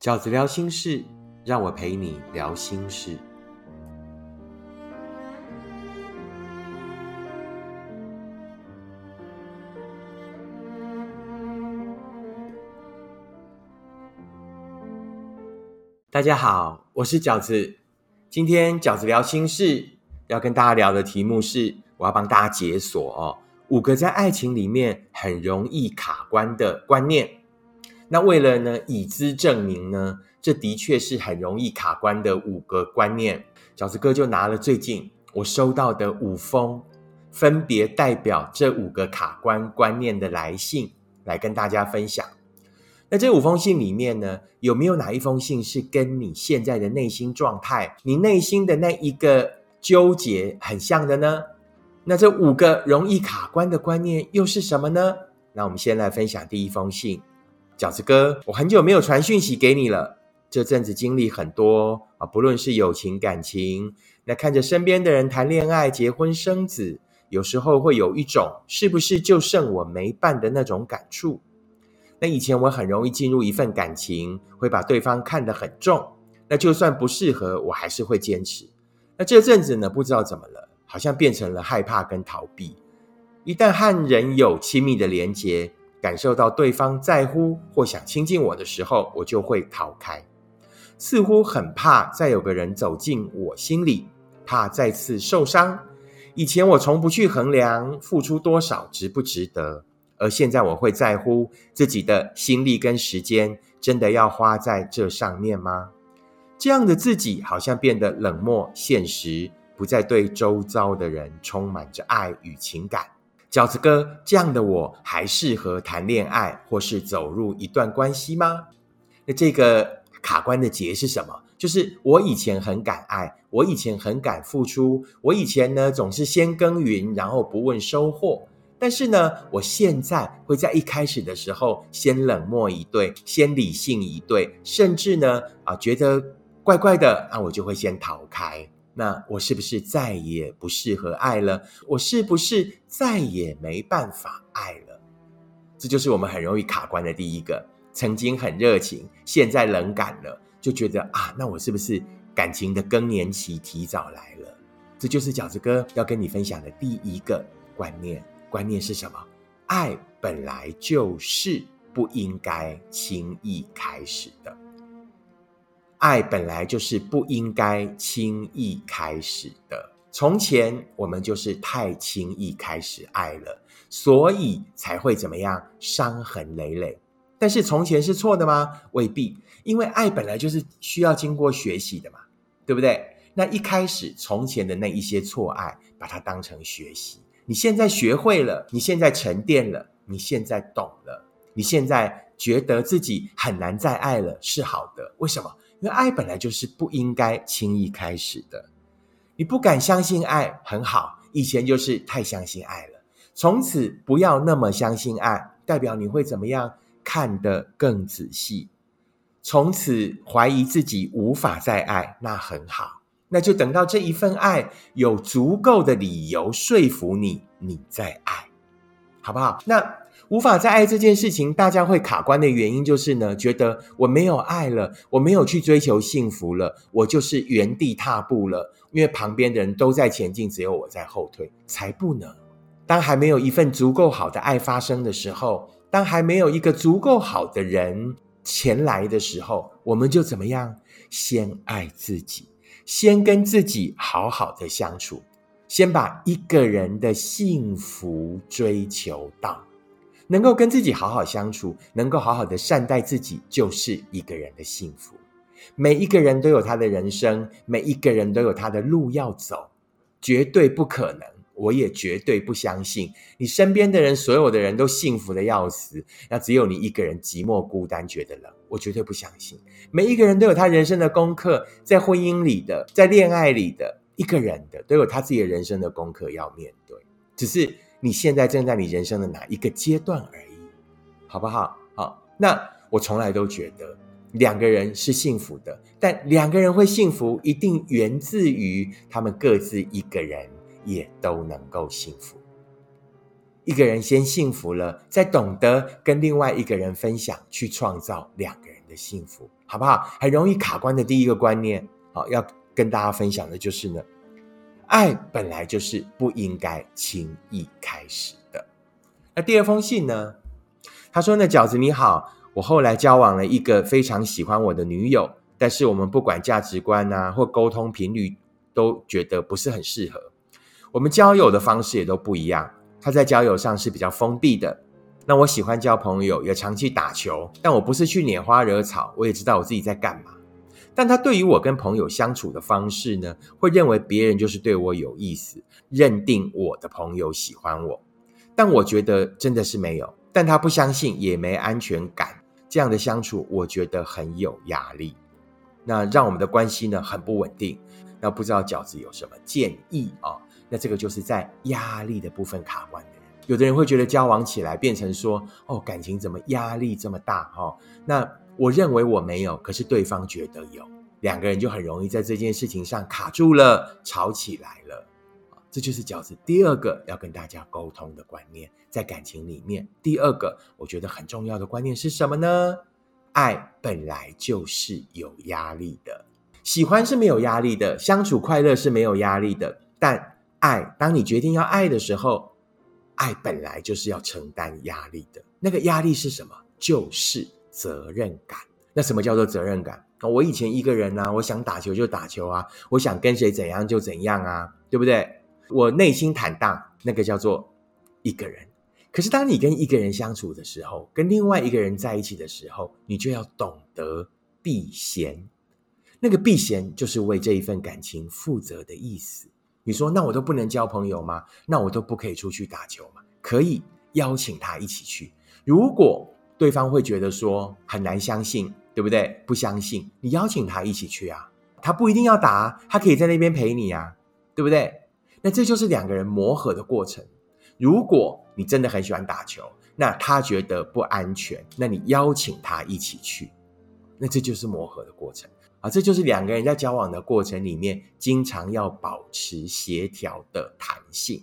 饺子聊心事，让我陪你聊心事。大家好，我是饺子。今天饺子聊心事，要跟大家聊的题目是，我要帮大家解锁哦五个在爱情里面很容易卡关的观念。那为了呢，以资证明呢，这的确是很容易卡关的五个观念。饺子哥就拿了最近我收到的五封，分别代表这五个卡关观念的来信，来跟大家分享。那这五封信里面呢，有没有哪一封信是跟你现在的内心状态、你内心的那一个纠结很像的呢？那这五个容易卡关的观念又是什么呢？那我们先来分享第一封信。饺子哥，我很久没有传讯息给你了。这阵子经历很多啊，不论是友情、感情，那看着身边的人谈恋爱、结婚、生子，有时候会有一种是不是就剩我没办的那种感触。那以前我很容易进入一份感情，会把对方看得很重，那就算不适合，我还是会坚持。那这阵子呢，不知道怎么了，好像变成了害怕跟逃避。一旦和人有亲密的连结，感受到对方在乎或想亲近我的时候，我就会逃开，似乎很怕再有个人走进我心里，怕再次受伤。以前我从不去衡量付出多少值不值得，而现在我会在乎自己的心力跟时间，真的要花在这上面吗？这样的自己好像变得冷漠、现实，不再对周遭的人充满着爱与情感。饺子哥，这样的我还适合谈恋爱，或是走入一段关系吗？那这个卡关的结是什么？就是我以前很敢爱，我以前很敢付出，我以前呢总是先耕耘，然后不问收获。但是呢，我现在会在一开始的时候先冷漠一对，先理性一对，甚至呢啊觉得怪怪的，那我就会先逃开。那我是不是再也不适合爱了？我是不是再也没办法爱了？这就是我们很容易卡关的第一个。曾经很热情，现在冷感了，就觉得啊，那我是不是感情的更年期提早来了？这就是饺子哥要跟你分享的第一个观念。观念是什么？爱本来就是不应该轻易开始的。爱本来就是不应该轻易开始的。从前我们就是太轻易开始爱了，所以才会怎么样伤痕累累。但是从前是错的吗？未必，因为爱本来就是需要经过学习的嘛，对不对？那一开始从前的那一些错爱，把它当成学习。你现在学会了，你现在沉淀了，你现在懂了，你现在觉得自己很难再爱了，是好的。为什么？因为爱本来就是不应该轻易开始的，你不敢相信爱很好，以前就是太相信爱了，从此不要那么相信爱，代表你会怎么样？看得更仔细，从此怀疑自己无法再爱，那很好，那就等到这一份爱有足够的理由说服你，你再爱，好不好？那。无法再爱这件事情，大家会卡关的原因就是呢，觉得我没有爱了，我没有去追求幸福了，我就是原地踏步了。因为旁边的人都在前进，只有我在后退，才不能。当还没有一份足够好的爱发生的时候，当还没有一个足够好的人前来的时候，我们就怎么样？先爱自己，先跟自己好好的相处，先把一个人的幸福追求到。能够跟自己好好相处，能够好好的善待自己，就是一个人的幸福。每一个人都有他的人生，每一个人都有他的路要走，绝对不可能。我也绝对不相信你身边的人，所有的人都幸福的要死，那只有你一个人寂寞孤单，觉得冷。我绝对不相信。每一个人都有他人生的功课，在婚姻里的，在恋爱里的，一个人的都有他自己的人生的功课要面对，只是。你现在正在你人生的哪一个阶段而已，好不好？好，那我从来都觉得两个人是幸福的，但两个人会幸福，一定源自于他们各自一个人也都能够幸福。一个人先幸福了，再懂得跟另外一个人分享，去创造两个人的幸福，好不好？很容易卡关的第一个观念，好，要跟大家分享的就是呢，爱本来就是不应该轻易开始的。那第二封信呢？他说那，饺子你好，我后来交往了一个非常喜欢我的女友，但是我们不管价值观啊或沟通频率，都觉得不是很适合。我们交友的方式也都不一样。他在交友上是比较封闭的。那我喜欢交朋友，也常去打球，但我不是去拈花惹草。我也知道我自己在干嘛。但他对于我跟朋友相处的方式呢，会认为别人就是对我有意思，认定我的朋友喜欢我。但我觉得真的是没有。但他不相信，也没安全感。这样的相处，我觉得很有压力。那让我们的关系呢，很不稳定。那不知道饺子有什么建议啊？那这个就是在压力的部分卡关的人，有的人会觉得交往起来变成说，哦，感情怎么压力这么大？哈，那我认为我没有，可是对方觉得有，两个人就很容易在这件事情上卡住了，吵起来了。这就是饺子第二个要跟大家沟通的观念，在感情里面，第二个我觉得很重要的观念是什么呢？爱本来就是有压力的，喜欢是没有压力的，相处快乐是没有压力的，但。爱，当你决定要爱的时候，爱本来就是要承担压力的。那个压力是什么？就是责任感。那什么叫做责任感？我以前一个人呢，我想打球就打球啊，我想跟谁怎样就怎样啊，对不对？我内心坦荡，那个叫做一个人。可是当你跟一个人相处的时候，跟另外一个人在一起的时候，你就要懂得避嫌。那个避嫌就是为这一份感情负责的意思。你说那我都不能交朋友吗？那我都不可以出去打球吗？可以邀请他一起去。如果对方会觉得说很难相信，对不对？不相信，你邀请他一起去啊。他不一定要打，他可以在那边陪你啊，对不对？那这就是两个人磨合的过程。如果你真的很喜欢打球，那他觉得不安全，那你邀请他一起去，那这就是磨合的过程。啊，这就是两个人在交往的过程里面，经常要保持协调的弹性。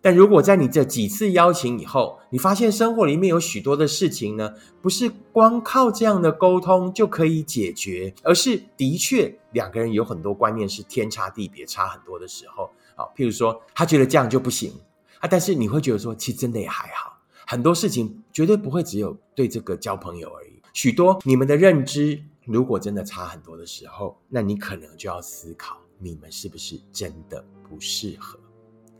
但如果在你这几次邀请以后，你发现生活里面有许多的事情呢，不是光靠这样的沟通就可以解决，而是的确两个人有很多观念是天差地别，差很多的时候，啊，譬如说他觉得这样就不行啊，但是你会觉得说，其实真的也还好，很多事情绝对不会只有对这个交朋友而已，许多你们的认知。如果真的差很多的时候，那你可能就要思考，你们是不是真的不适合，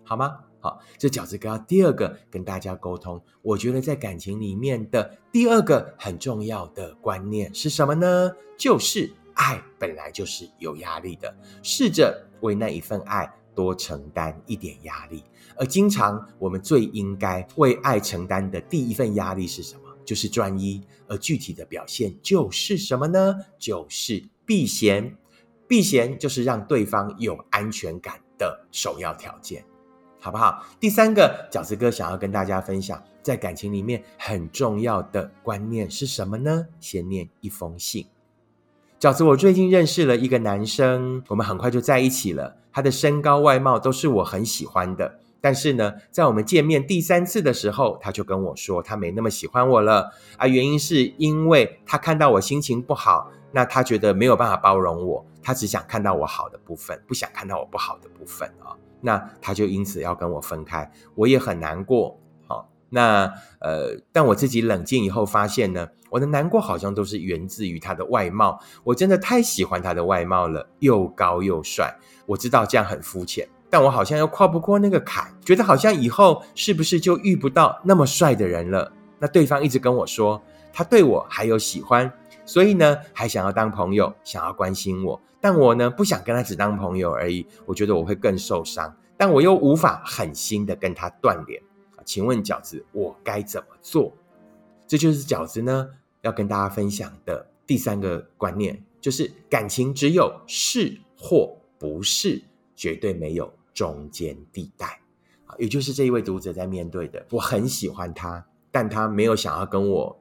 好吗？好，这饺子哥第二个跟大家沟通，我觉得在感情里面的第二个很重要的观念是什么呢？就是爱本来就是有压力的，试着为那一份爱多承担一点压力。而经常我们最应该为爱承担的第一份压力是什么？就是专一，而具体的表现就是什么呢？就是避嫌。避嫌就是让对方有安全感的首要条件，好不好？第三个饺子哥想要跟大家分享，在感情里面很重要的观念是什么呢？先念一封信。饺子，我最近认识了一个男生，我们很快就在一起了。他的身高、外貌都是我很喜欢的。但是呢，在我们见面第三次的时候，他就跟我说，他没那么喜欢我了啊。原因是因为他看到我心情不好，那他觉得没有办法包容我，他只想看到我好的部分，不想看到我不好的部分啊。那他就因此要跟我分开，我也很难过。好，那呃，但我自己冷静以后发现呢，我的难过好像都是源自于他的外貌。我真的太喜欢他的外貌了，又高又帅。我知道这样很肤浅。但我好像又跨不过那个坎，觉得好像以后是不是就遇不到那么帅的人了？那对方一直跟我说，他对我还有喜欢，所以呢，还想要当朋友，想要关心我。但我呢，不想跟他只当朋友而已，我觉得我会更受伤。但我又无法狠心的跟他断联。请问饺子，我该怎么做？这就是饺子呢要跟大家分享的第三个观念，就是感情只有是或不是，绝对没有。中间地带啊，也就是这一位读者在面对的。我很喜欢他，但他没有想要跟我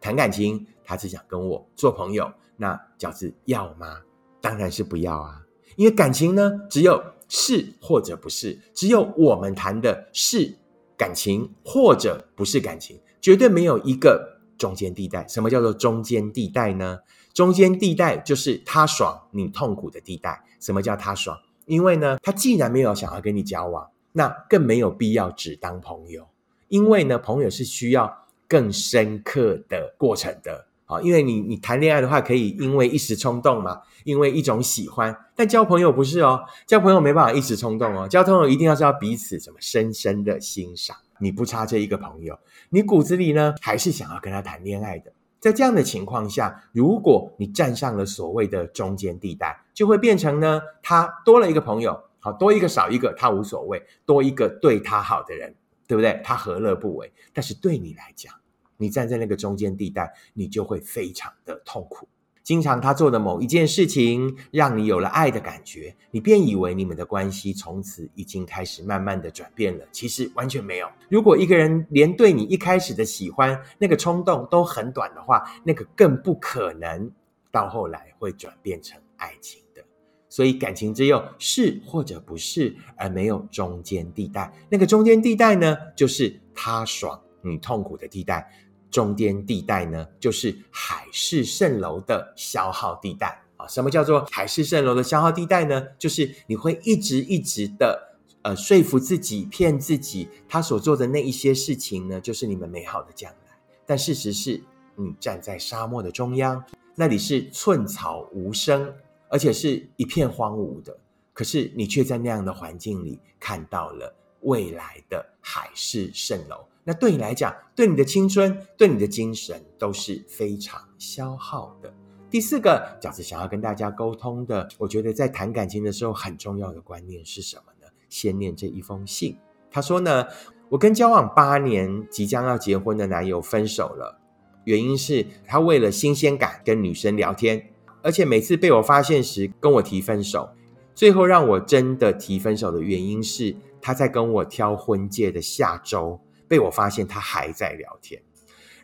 谈感情，他只想跟我做朋友。那饺子要吗？当然是不要啊！因为感情呢，只有是或者不是，只有我们谈的是感情或者不是感情，绝对没有一个中间地带。什么叫做中间地带呢？中间地带就是他爽你痛苦的地带。什么叫他爽？因为呢，他既然没有想要跟你交往，那更没有必要只当朋友。因为呢，朋友是需要更深刻的过程的。啊，因为你你谈恋爱的话，可以因为一时冲动嘛，因为一种喜欢。但交朋友不是哦，交朋友没办法一时冲动哦，交朋友一定要是要彼此怎么深深的欣赏。你不差这一个朋友，你骨子里呢还是想要跟他谈恋爱的。在这样的情况下，如果你站上了所谓的中间地带，就会变成呢，他多了一个朋友，好多一个少一个他无所谓，多一个对他好的人，对不对？他何乐不为？但是对你来讲，你站在那个中间地带，你就会非常的痛苦。经常他做的某一件事情，让你有了爱的感觉，你便以为你们的关系从此已经开始慢慢的转变了。其实完全没有。如果一个人连对你一开始的喜欢那个冲动都很短的话，那个更不可能到后来会转变成爱情。所以感情只有是或者不是，而没有中间地带。那个中间地带呢，就是他爽你痛苦的地带。中间地带呢，就是海市蜃楼的消耗地带啊。什么叫做海市蜃楼的消耗地带呢？就是你会一直一直的呃说服自己、骗自己，他所做的那一些事情呢，就是你们美好的将来。但事实是，你站在沙漠的中央，那里是寸草无声，而且是一片荒芜的。可是你却在那样的环境里看到了未来的海市蜃楼。那对你来讲，对你的青春，对你的精神都是非常消耗的。第四个饺子想要跟大家沟通的，我觉得在谈感情的时候很重要的观念是什么呢？先念这一封信。他说呢，我跟交往八年、即将要结婚的男友分手了，原因是他为了新鲜感跟女生聊天，而且每次被我发现时跟我提分手。最后让我真的提分手的原因是他在跟我挑婚戒的下周。被我发现他还在聊天，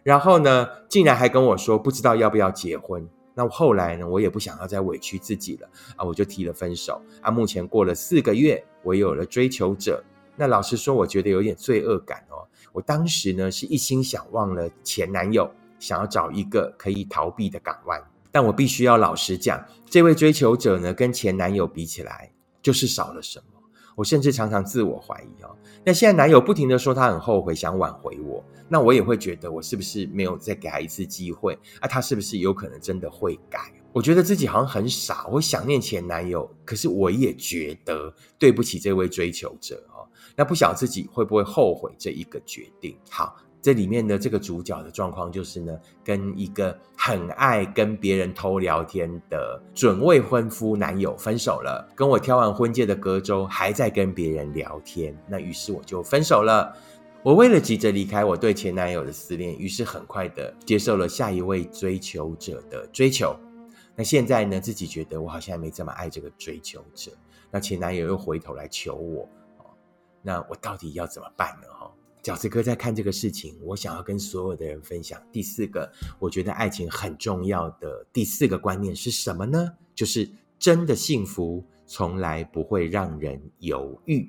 然后呢，竟然还跟我说不知道要不要结婚。那后来呢，我也不想要再委屈自己了啊，我就提了分手啊。目前过了四个月，我有了追求者。那老实说，我觉得有点罪恶感哦。我当时呢是一心想忘了前男友，想要找一个可以逃避的港湾。但我必须要老实讲，这位追求者呢，跟前男友比起来，就是少了什么。我甚至常常自我怀疑哦。那现在男友不停的说他很后悔，想挽回我，那我也会觉得我是不是没有再给他一次机会？啊，他是不是有可能真的会改？我觉得自己好像很傻，我想念前男友，可是我也觉得对不起这位追求者哦。那不晓得自己会不会后悔这一个决定？好。这里面的这个主角的状况就是呢，跟一个很爱跟别人偷聊天的准未婚夫男友分手了。跟我挑完婚戒的隔周，还在跟别人聊天。那于是我就分手了。我为了急着离开我对前男友的思念，于是很快的接受了下一位追求者的追求。那现在呢，自己觉得我好像没这么爱这个追求者。那前男友又回头来求我，那我到底要怎么办呢？饺子哥在看这个事情，我想要跟所有的人分享第四个，我觉得爱情很重要的第四个观念是什么呢？就是真的幸福从来不会让人犹豫，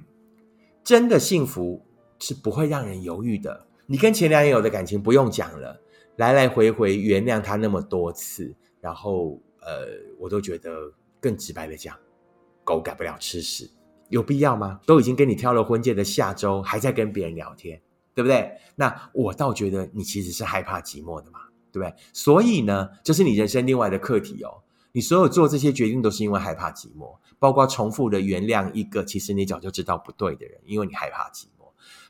真的幸福是不会让人犹豫的。你跟前男友的感情不用讲了，来来回回原谅他那么多次，然后呃，我都觉得更直白的讲，狗改不了吃屎。有必要吗？都已经跟你挑了婚戒的下周，还在跟别人聊天，对不对？那我倒觉得你其实是害怕寂寞的嘛，对不对？所以呢，这是你人生另外的课题哦。你所有做这些决定都是因为害怕寂寞，包括重复的原谅一个其实你早就知道不对的人，因为你害怕寂寞；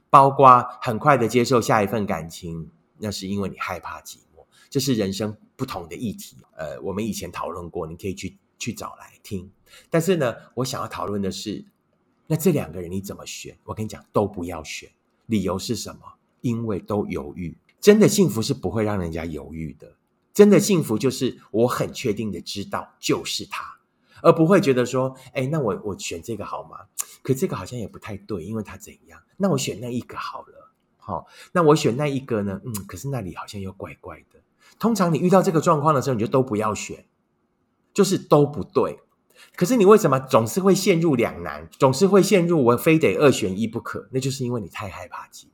包括很快的接受下一份感情，那是因为你害怕寂寞。这是人生不同的议题。呃，我们以前讨论过，你可以去去找来听。但是呢，我想要讨论的是。那这两个人你怎么选？我跟你讲，都不要选。理由是什么？因为都犹豫。真的幸福是不会让人家犹豫的。真的幸福就是我很确定的知道就是他，而不会觉得说，哎，那我我选这个好吗？可这个好像也不太对，因为他怎样？那我选那一个好了。好，那我选那一个呢？嗯，可是那里好像又怪怪的。通常你遇到这个状况的时候，你就都不要选，就是都不对。可是你为什么总是会陷入两难，总是会陷入我非得二选一不可？那就是因为你太害怕寂寞。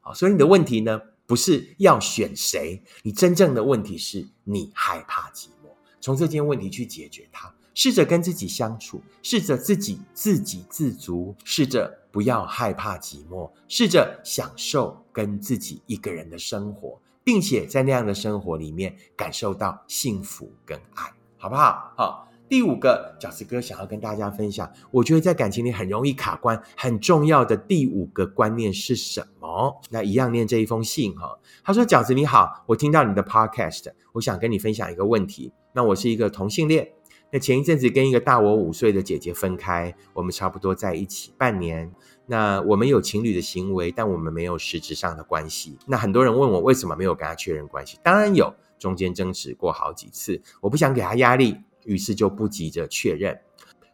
好，所以你的问题呢，不是要选谁，你真正的问题是你害怕寂寞。从这件问题去解决它，试着跟自己相处，试着自己自给自足，试着不要害怕寂寞，试着享受跟自己一个人的生活，并且在那样的生活里面感受到幸福跟爱，好不好？好。第五个饺子哥想要跟大家分享，我觉得在感情里很容易卡关，很重要的第五个观念是什么？那一样念这一封信哈。他说：“饺子你好，我听到你的 podcast，我想跟你分享一个问题。那我是一个同性恋，那前一阵子跟一个大我五岁的姐姐分开，我们差不多在一起半年。那我们有情侣的行为，但我们没有实质上的关系。那很多人问我为什么没有跟他确认关系？当然有，中间争执过好几次，我不想给他压力。”于是就不急着确认，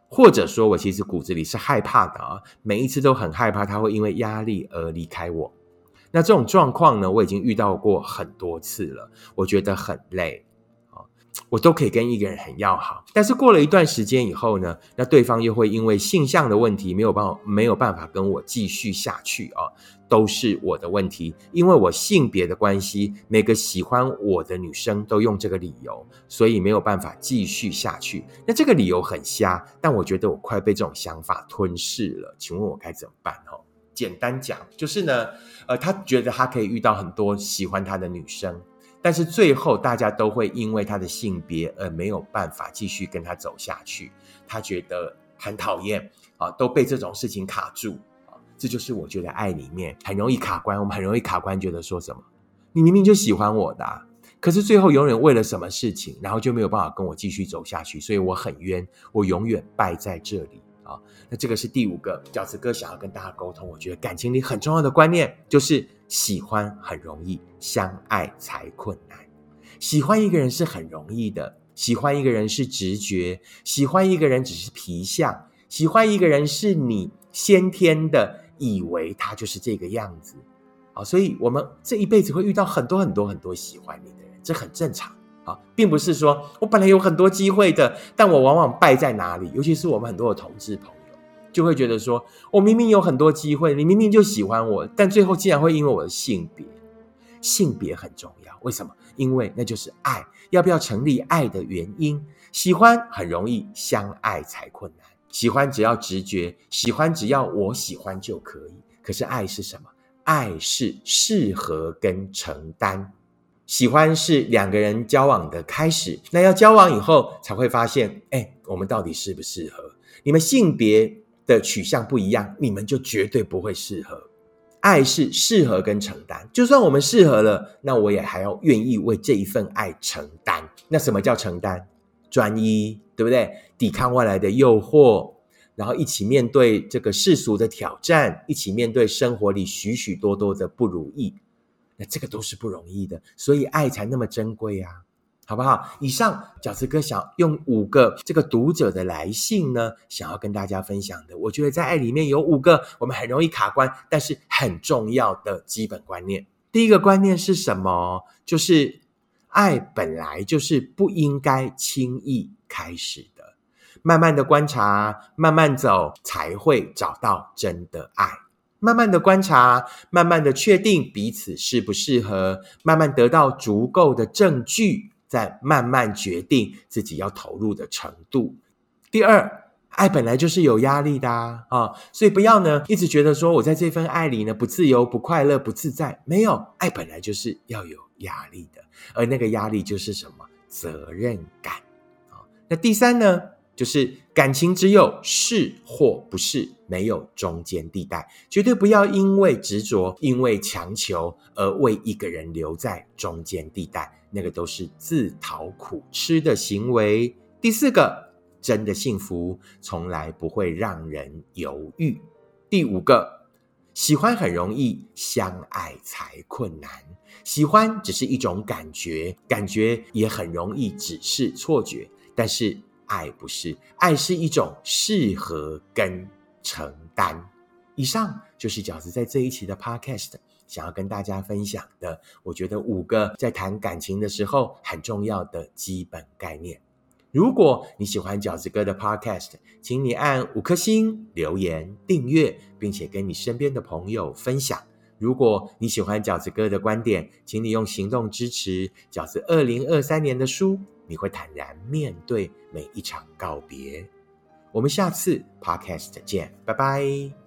或者说我其实骨子里是害怕的啊，每一次都很害怕他会因为压力而离开我。那这种状况呢，我已经遇到过很多次了，我觉得很累啊，我都可以跟一个人很要好，但是过了一段时间以后呢，那对方又会因为性向的问题没有办法没有办法跟我继续下去啊。都是我的问题，因为我性别的关系，每个喜欢我的女生都用这个理由，所以没有办法继续下去。那这个理由很瞎，但我觉得我快被这种想法吞噬了。请问我该怎么办？哈，简单讲就是呢，呃，他觉得他可以遇到很多喜欢他的女生，但是最后大家都会因为他的性别而没有办法继续跟他走下去。他觉得很讨厌啊，都被这种事情卡住。这就是我觉得爱里面很容易卡关，我们很容易卡关，觉得说什么，你明明就喜欢我的，可是最后永远为了什么事情，然后就没有办法跟我继续走下去，所以我很冤，我永远败在这里啊。那这个是第五个饺子哥想要跟大家沟通，我觉得感情里很重要的观念就是喜欢很容易，相爱才困难。喜欢一个人是很容易的，喜欢一个人是直觉，喜欢一个人只是皮相，喜欢一个人是你先天的。以为他就是这个样子，啊，所以我们这一辈子会遇到很多很多很多喜欢你的人，这很正常啊，并不是说我本来有很多机会的，但我往往败在哪里？尤其是我们很多的同志朋友，就会觉得说我明明有很多机会，你明明就喜欢我，但最后竟然会因为我的性别，性别很重要，为什么？因为那就是爱，要不要成立爱的原因？喜欢很容易，相爱才困难。喜欢只要直觉，喜欢只要我喜欢就可以。可是爱是什么？爱是适合跟承担。喜欢是两个人交往的开始，那要交往以后才会发现，哎，我们到底适不适合？你们性别的取向不一样，你们就绝对不会适合。爱是适合跟承担，就算我们适合了，那我也还要愿意为这一份爱承担。那什么叫承担？专一。对不对？抵抗外来的诱惑，然后一起面对这个世俗的挑战，一起面对生活里许许多多的不如意，那这个都是不容易的，所以爱才那么珍贵啊，好不好？以上饺子哥想用五个这个读者的来信呢，想要跟大家分享的，我觉得在爱里面有五个我们很容易卡关，但是很重要的基本观念。第一个观念是什么？就是爱本来就是不应该轻易。开始的，慢慢的观察，慢慢走，才会找到真的爱。慢慢的观察，慢慢的确定彼此适不适合，慢慢得到足够的证据，再慢慢决定自己要投入的程度。第二，爱本来就是有压力的啊，所以不要呢一直觉得说我在这份爱里呢不自由、不快乐、不自在。没有，爱本来就是要有压力的，而那个压力就是什么？责任感。那第三呢，就是感情只有是或不是，没有中间地带，绝对不要因为执着、因为强求而为一个人留在中间地带，那个都是自讨苦吃的行为。第四个，真的幸福从来不会让人犹豫。第五个，喜欢很容易，相爱才困难。喜欢只是一种感觉，感觉也很容易只是错觉。但是爱不是，爱是一种适合跟承担。以上就是饺子在这一期的 Podcast 想要跟大家分享的，我觉得五个在谈感情的时候很重要的基本概念。如果你喜欢饺子哥的 Podcast，请你按五颗星、留言、订阅，并且跟你身边的朋友分享。如果你喜欢饺子哥的观点，请你用行动支持饺子二零二三年的书，你会坦然面对每一场告别。我们下次 Podcast 见，拜拜。